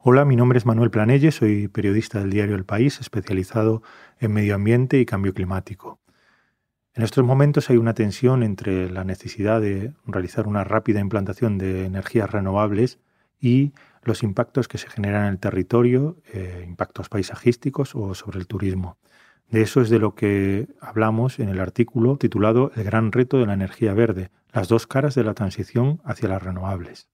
Hola, mi nombre es Manuel Planelle, soy periodista del diario El País, especializado en medio ambiente y cambio climático. En estos momentos hay una tensión entre la necesidad de realizar una rápida implantación de energías renovables y los impactos que se generan en el territorio, eh, impactos paisajísticos o sobre el turismo. De eso es de lo que hablamos en el artículo titulado El gran reto de la energía verde, las dos caras de la transición hacia las renovables.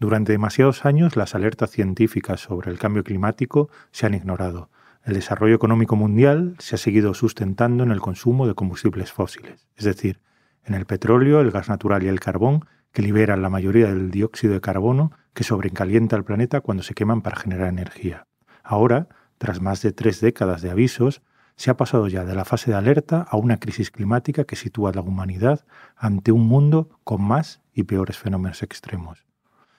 Durante demasiados años las alertas científicas sobre el cambio climático se han ignorado. El desarrollo económico mundial se ha seguido sustentando en el consumo de combustibles fósiles, es decir, en el petróleo, el gas natural y el carbón, que liberan la mayoría del dióxido de carbono que sobrecalienta el planeta cuando se queman para generar energía. Ahora, tras más de tres décadas de avisos, se ha pasado ya de la fase de alerta a una crisis climática que sitúa a la humanidad ante un mundo con más y peores fenómenos extremos.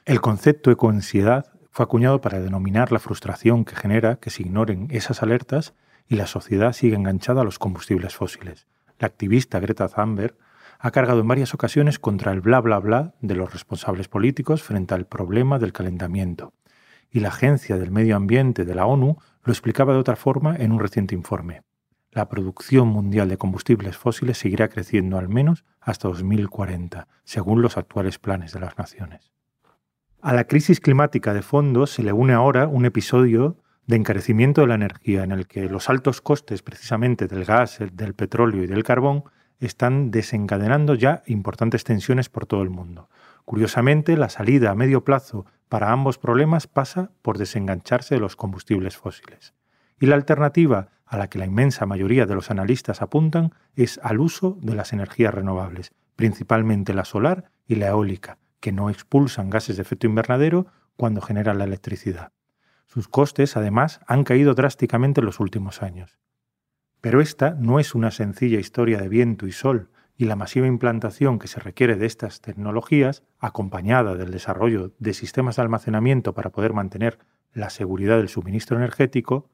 El concepto ecoansiedad fue acuñado para denominar la frustración que genera que se ignoren esas alertas y la sociedad sigue enganchada a los combustibles fósiles. La activista Greta Thunberg ha cargado en varias ocasiones contra el bla bla bla de los responsables políticos frente al problema del calentamiento. Y la Agencia del Medio Ambiente de la ONU lo explicaba de otra forma en un reciente informe. La producción mundial de combustibles fósiles seguirá creciendo al menos hasta 2040, según los actuales planes de las naciones. A la crisis climática de fondo se le une ahora un episodio de encarecimiento de la energía en el que los altos costes precisamente del gas, del petróleo y del carbón están desencadenando ya importantes tensiones por todo el mundo. Curiosamente, la salida a medio plazo para ambos problemas pasa por desengancharse de los combustibles fósiles. Y la alternativa a la que la inmensa mayoría de los analistas apuntan es al uso de las energías renovables, principalmente la solar y la eólica, que no expulsan gases de efecto invernadero cuando generan la electricidad. Sus costes, además, han caído drásticamente en los últimos años. Pero esta no es una sencilla historia de viento y sol, y la masiva implantación que se requiere de estas tecnologías, acompañada del desarrollo de sistemas de almacenamiento para poder mantener la seguridad del suministro energético,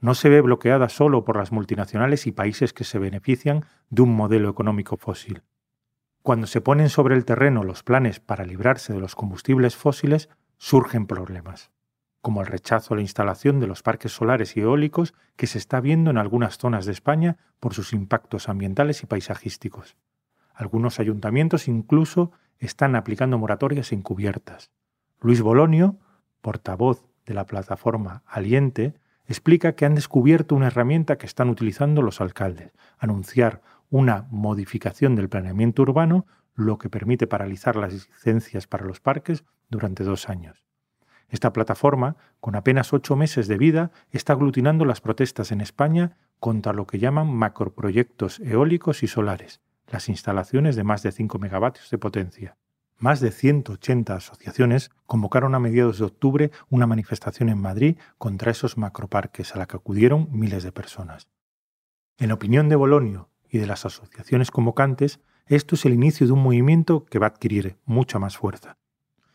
no se ve bloqueada solo por las multinacionales y países que se benefician de un modelo económico fósil. Cuando se ponen sobre el terreno los planes para librarse de los combustibles fósiles, surgen problemas, como el rechazo a la instalación de los parques solares y eólicos que se está viendo en algunas zonas de España por sus impactos ambientales y paisajísticos. Algunos ayuntamientos incluso están aplicando moratorias encubiertas. Luis Bolonio, portavoz de la plataforma Aliente, explica que han descubierto una herramienta que están utilizando los alcaldes, anunciar una modificación del planeamiento urbano, lo que permite paralizar las licencias para los parques durante dos años. Esta plataforma, con apenas ocho meses de vida, está aglutinando las protestas en España contra lo que llaman macroproyectos eólicos y solares, las instalaciones de más de 5 megavatios de potencia. Más de 180 asociaciones convocaron a mediados de octubre una manifestación en Madrid contra esos macroparques a la que acudieron miles de personas. En opinión de Bolonio y de las asociaciones convocantes, esto es el inicio de un movimiento que va a adquirir mucha más fuerza.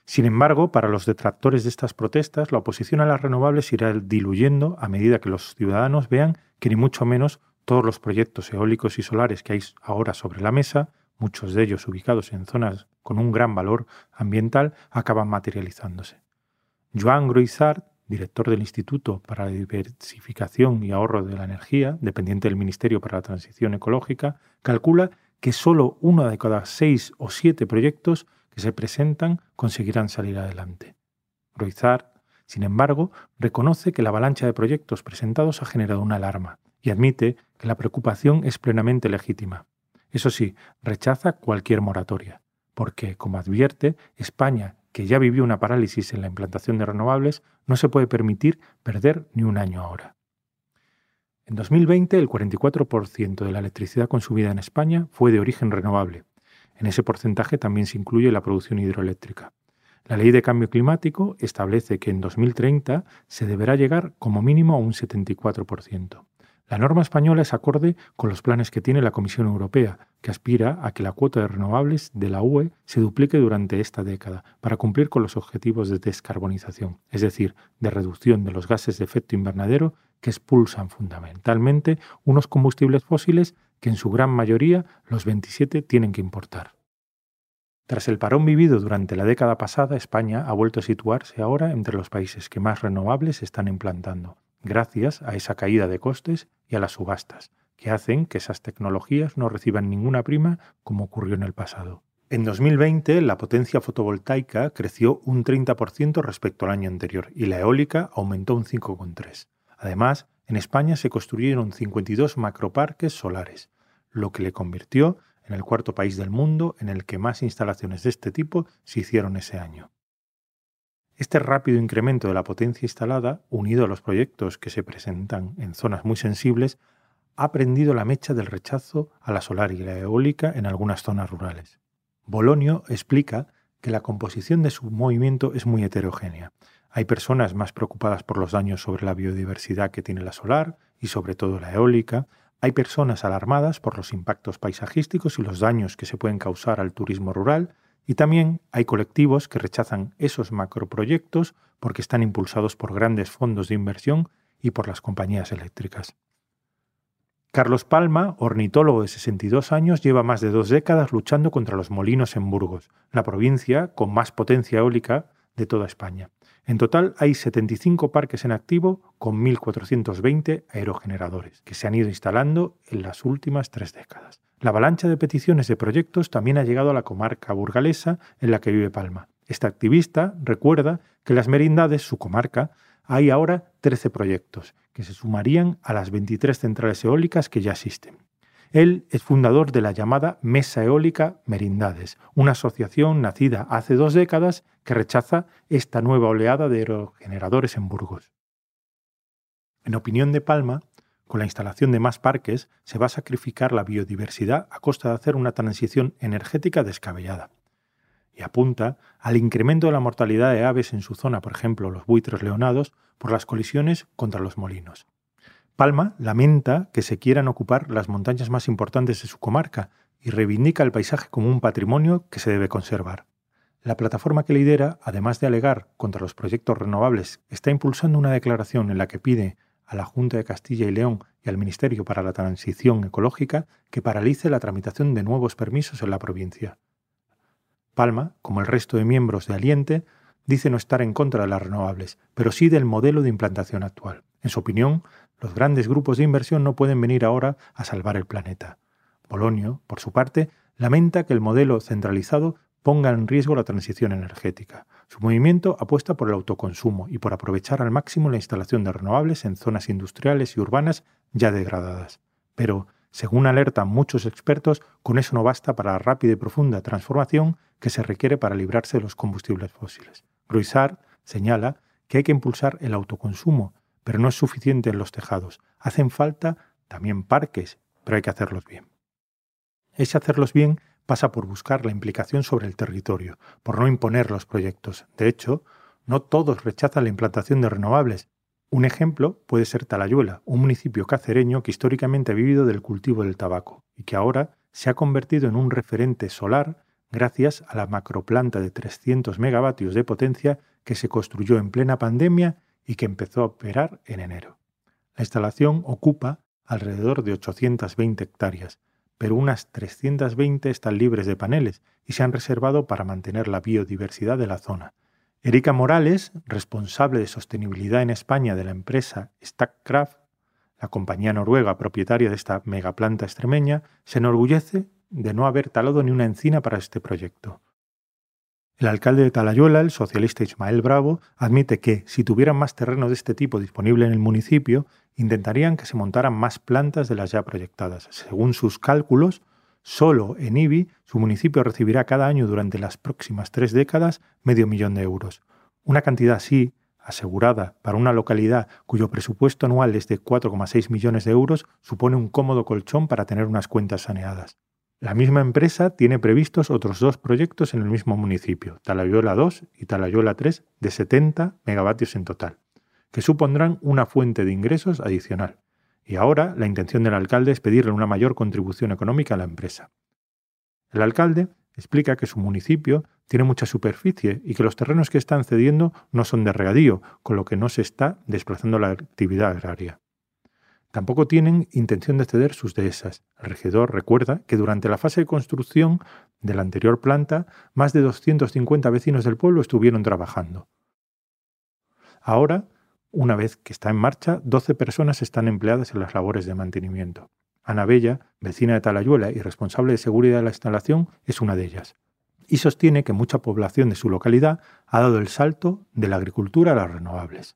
Sin embargo, para los detractores de estas protestas, la oposición a las renovables irá diluyendo a medida que los ciudadanos vean que ni mucho menos todos los proyectos eólicos y solares que hay ahora sobre la mesa, muchos de ellos ubicados en zonas con un gran valor ambiental, acaban materializándose. Joan Groissart director del Instituto para la Diversificación y Ahorro de la Energía, dependiente del Ministerio para la Transición Ecológica, calcula que solo uno de cada seis o siete proyectos que se presentan conseguirán salir adelante. Roizar, sin embargo, reconoce que la avalancha de proyectos presentados ha generado una alarma y admite que la preocupación es plenamente legítima. Eso sí, rechaza cualquier moratoria, porque, como advierte, España que ya vivió una parálisis en la implantación de renovables, no se puede permitir perder ni un año ahora. En 2020, el 44% de la electricidad consumida en España fue de origen renovable. En ese porcentaje también se incluye la producción hidroeléctrica. La ley de cambio climático establece que en 2030 se deberá llegar como mínimo a un 74%. La norma española es acorde con los planes que tiene la Comisión Europea, que aspira a que la cuota de renovables de la UE se duplique durante esta década para cumplir con los objetivos de descarbonización, es decir, de reducción de los gases de efecto invernadero que expulsan fundamentalmente unos combustibles fósiles que en su gran mayoría los 27 tienen que importar. Tras el parón vivido durante la década pasada, España ha vuelto a situarse ahora entre los países que más renovables están implantando, gracias a esa caída de costes y a las subastas, que hacen que esas tecnologías no reciban ninguna prima como ocurrió en el pasado. En 2020 la potencia fotovoltaica creció un 30% respecto al año anterior y la eólica aumentó un 5,3%. Además, en España se construyeron 52 macroparques solares, lo que le convirtió en el cuarto país del mundo en el que más instalaciones de este tipo se hicieron ese año. Este rápido incremento de la potencia instalada, unido a los proyectos que se presentan en zonas muy sensibles, ha prendido la mecha del rechazo a la solar y la eólica en algunas zonas rurales. Bolonio explica que la composición de su movimiento es muy heterogénea. Hay personas más preocupadas por los daños sobre la biodiversidad que tiene la solar y sobre todo la eólica, hay personas alarmadas por los impactos paisajísticos y los daños que se pueden causar al turismo rural, y también hay colectivos que rechazan esos macroproyectos porque están impulsados por grandes fondos de inversión y por las compañías eléctricas. Carlos Palma, ornitólogo de 62 años, lleva más de dos décadas luchando contra los molinos en Burgos, la provincia con más potencia eólica de toda España. En total hay 75 parques en activo con 1.420 aerogeneradores que se han ido instalando en las últimas tres décadas. La avalancha de peticiones de proyectos también ha llegado a la comarca burgalesa en la que vive Palma. Esta activista recuerda que en las merindades, su comarca, hay ahora 13 proyectos que se sumarían a las 23 centrales eólicas que ya existen. Él es fundador de la llamada Mesa Eólica Merindades, una asociación nacida hace dos décadas que rechaza esta nueva oleada de aerogeneradores en Burgos. En opinión de Palma, con la instalación de más parques se va a sacrificar la biodiversidad a costa de hacer una transición energética descabellada. Y apunta al incremento de la mortalidad de aves en su zona, por ejemplo los buitres leonados, por las colisiones contra los molinos. Palma lamenta que se quieran ocupar las montañas más importantes de su comarca y reivindica el paisaje como un patrimonio que se debe conservar. La plataforma que lidera, además de alegar contra los proyectos renovables, está impulsando una declaración en la que pide a la Junta de Castilla y León y al Ministerio para la Transición Ecológica que paralice la tramitación de nuevos permisos en la provincia. Palma, como el resto de miembros de Aliente, dice no estar en contra de las renovables, pero sí del modelo de implantación actual. En su opinión, los grandes grupos de inversión no pueden venir ahora a salvar el planeta. Polonio, por su parte, lamenta que el modelo centralizado ponga en riesgo la transición energética. Su movimiento apuesta por el autoconsumo y por aprovechar al máximo la instalación de renovables en zonas industriales y urbanas ya degradadas. Pero, según alertan muchos expertos, con eso no basta para la rápida y profunda transformación que se requiere para librarse de los combustibles fósiles. Gruisart señala que hay que impulsar el autoconsumo pero no es suficiente en los tejados. Hacen falta también parques, pero hay que hacerlos bien. Ese hacerlos bien pasa por buscar la implicación sobre el territorio, por no imponer los proyectos. De hecho, no todos rechazan la implantación de renovables. Un ejemplo puede ser Talayuela, un municipio cacereño que históricamente ha vivido del cultivo del tabaco y que ahora se ha convertido en un referente solar gracias a la macroplanta de 300 megavatios de potencia que se construyó en plena pandemia y que empezó a operar en enero. La instalación ocupa alrededor de 820 hectáreas, pero unas 320 están libres de paneles y se han reservado para mantener la biodiversidad de la zona. Erika Morales, responsable de sostenibilidad en España de la empresa Stackcraft, la compañía noruega propietaria de esta megaplanta extremeña, se enorgullece de no haber talado ni una encina para este proyecto. El alcalde de Talayuela, el socialista Ismael Bravo, admite que, si tuvieran más terreno de este tipo disponible en el municipio, intentarían que se montaran más plantas de las ya proyectadas. Según sus cálculos, solo en IBI su municipio recibirá cada año durante las próximas tres décadas medio millón de euros. Una cantidad así, asegurada para una localidad cuyo presupuesto anual es de 4,6 millones de euros, supone un cómodo colchón para tener unas cuentas saneadas. La misma empresa tiene previstos otros dos proyectos en el mismo municipio, Talayuela 2 y Talayuela 3, de 70 megavatios en total, que supondrán una fuente de ingresos adicional. Y ahora la intención del alcalde es pedirle una mayor contribución económica a la empresa. El alcalde explica que su municipio tiene mucha superficie y que los terrenos que están cediendo no son de regadío, con lo que no se está desplazando la actividad agraria. Tampoco tienen intención de ceder sus dehesas. El regidor recuerda que durante la fase de construcción de la anterior planta, más de 250 vecinos del pueblo estuvieron trabajando. Ahora, una vez que está en marcha, 12 personas están empleadas en las labores de mantenimiento. Ana Bella, vecina de Talayuela y responsable de seguridad de la instalación, es una de ellas. Y sostiene que mucha población de su localidad ha dado el salto de la agricultura a las renovables.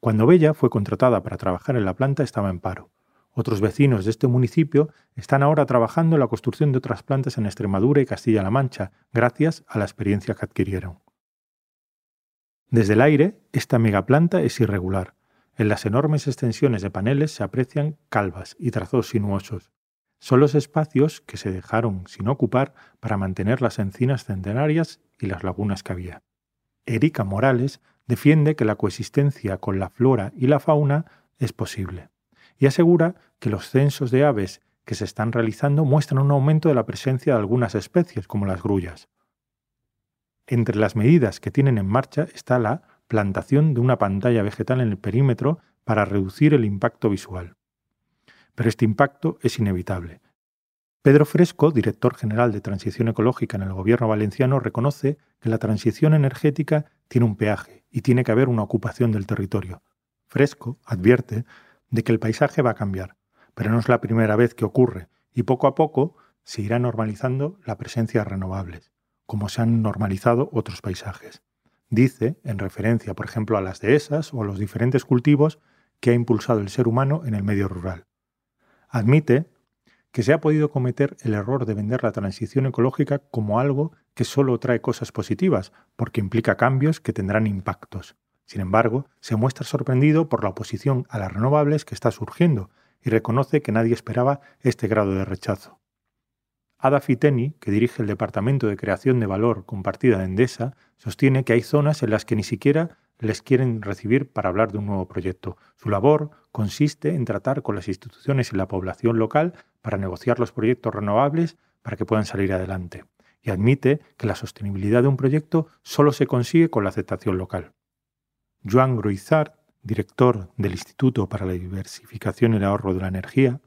Cuando Bella fue contratada para trabajar en la planta estaba en paro. Otros vecinos de este municipio están ahora trabajando en la construcción de otras plantas en Extremadura y Castilla-La Mancha, gracias a la experiencia que adquirieron. Desde el aire, esta megaplanta es irregular. En las enormes extensiones de paneles se aprecian calvas y trazos sinuosos. Son los espacios que se dejaron sin ocupar para mantener las encinas centenarias y las lagunas que había. Erika Morales defiende que la coexistencia con la flora y la fauna es posible y asegura que los censos de aves que se están realizando muestran un aumento de la presencia de algunas especies, como las grullas. Entre las medidas que tienen en marcha está la plantación de una pantalla vegetal en el perímetro para reducir el impacto visual. Pero este impacto es inevitable. Pedro Fresco, director general de Transición Ecológica en el Gobierno valenciano, reconoce que la transición energética tiene un peaje y tiene que haber una ocupación del territorio. Fresco advierte de que el paisaje va a cambiar, pero no es la primera vez que ocurre y poco a poco se irá normalizando la presencia de renovables como se han normalizado otros paisajes. Dice, en referencia, por ejemplo, a las dehesas o a los diferentes cultivos que ha impulsado el ser humano en el medio rural. Admite que se ha podido cometer el error de vender la transición ecológica como algo que solo trae cosas positivas, porque implica cambios que tendrán impactos. Sin embargo, se muestra sorprendido por la oposición a las renovables que está surgiendo y reconoce que nadie esperaba este grado de rechazo. Ada Fiteni, que dirige el Departamento de Creación de Valor Compartida de Endesa, sostiene que hay zonas en las que ni siquiera les quieren recibir para hablar de un nuevo proyecto. Su labor consiste en tratar con las instituciones y la población local para negociar los proyectos renovables para que puedan salir adelante. Y admite que la sostenibilidad de un proyecto solo se consigue con la aceptación local. Joan Gruizar, director del Instituto para la Diversificación y el Ahorro de la Energía,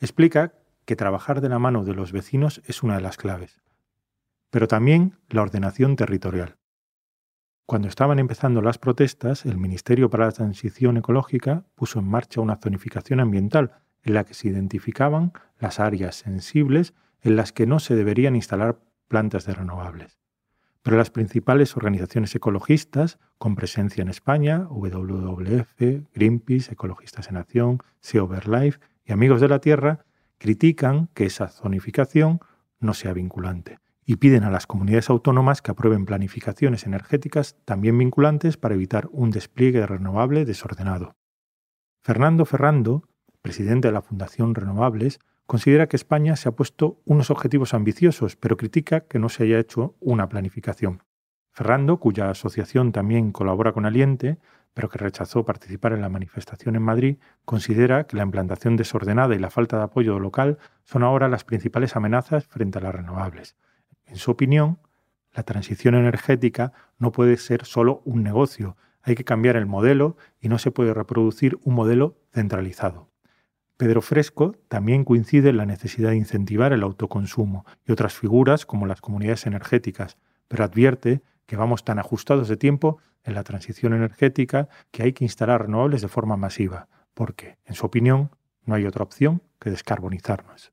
explica que trabajar de la mano de los vecinos es una de las claves, pero también la ordenación territorial. Cuando estaban empezando las protestas, el Ministerio para la Transición Ecológica puso en marcha una zonificación ambiental en la que se identificaban las áreas sensibles en las que no se deberían instalar plantas de renovables. Pero las principales organizaciones ecologistas con presencia en España, WWF, Greenpeace, Ecologistas en Acción, Sea Life y Amigos de la Tierra, critican que esa zonificación no sea vinculante y piden a las comunidades autónomas que aprueben planificaciones energéticas también vinculantes para evitar un despliegue renovable desordenado. Fernando Ferrando, presidente de la Fundación Renovables, considera que España se ha puesto unos objetivos ambiciosos, pero critica que no se haya hecho una planificación. Ferrando, cuya asociación también colabora con Aliente, pero que rechazó participar en la manifestación en Madrid, considera que la implantación desordenada y la falta de apoyo local son ahora las principales amenazas frente a las renovables. En su opinión, la transición energética no puede ser solo un negocio, hay que cambiar el modelo y no se puede reproducir un modelo centralizado. Pedro Fresco también coincide en la necesidad de incentivar el autoconsumo y otras figuras como las comunidades energéticas, pero advierte que vamos tan ajustados de tiempo en la transición energética que hay que instalar renovables de forma masiva, porque, en su opinión, no hay otra opción que descarbonizarnos.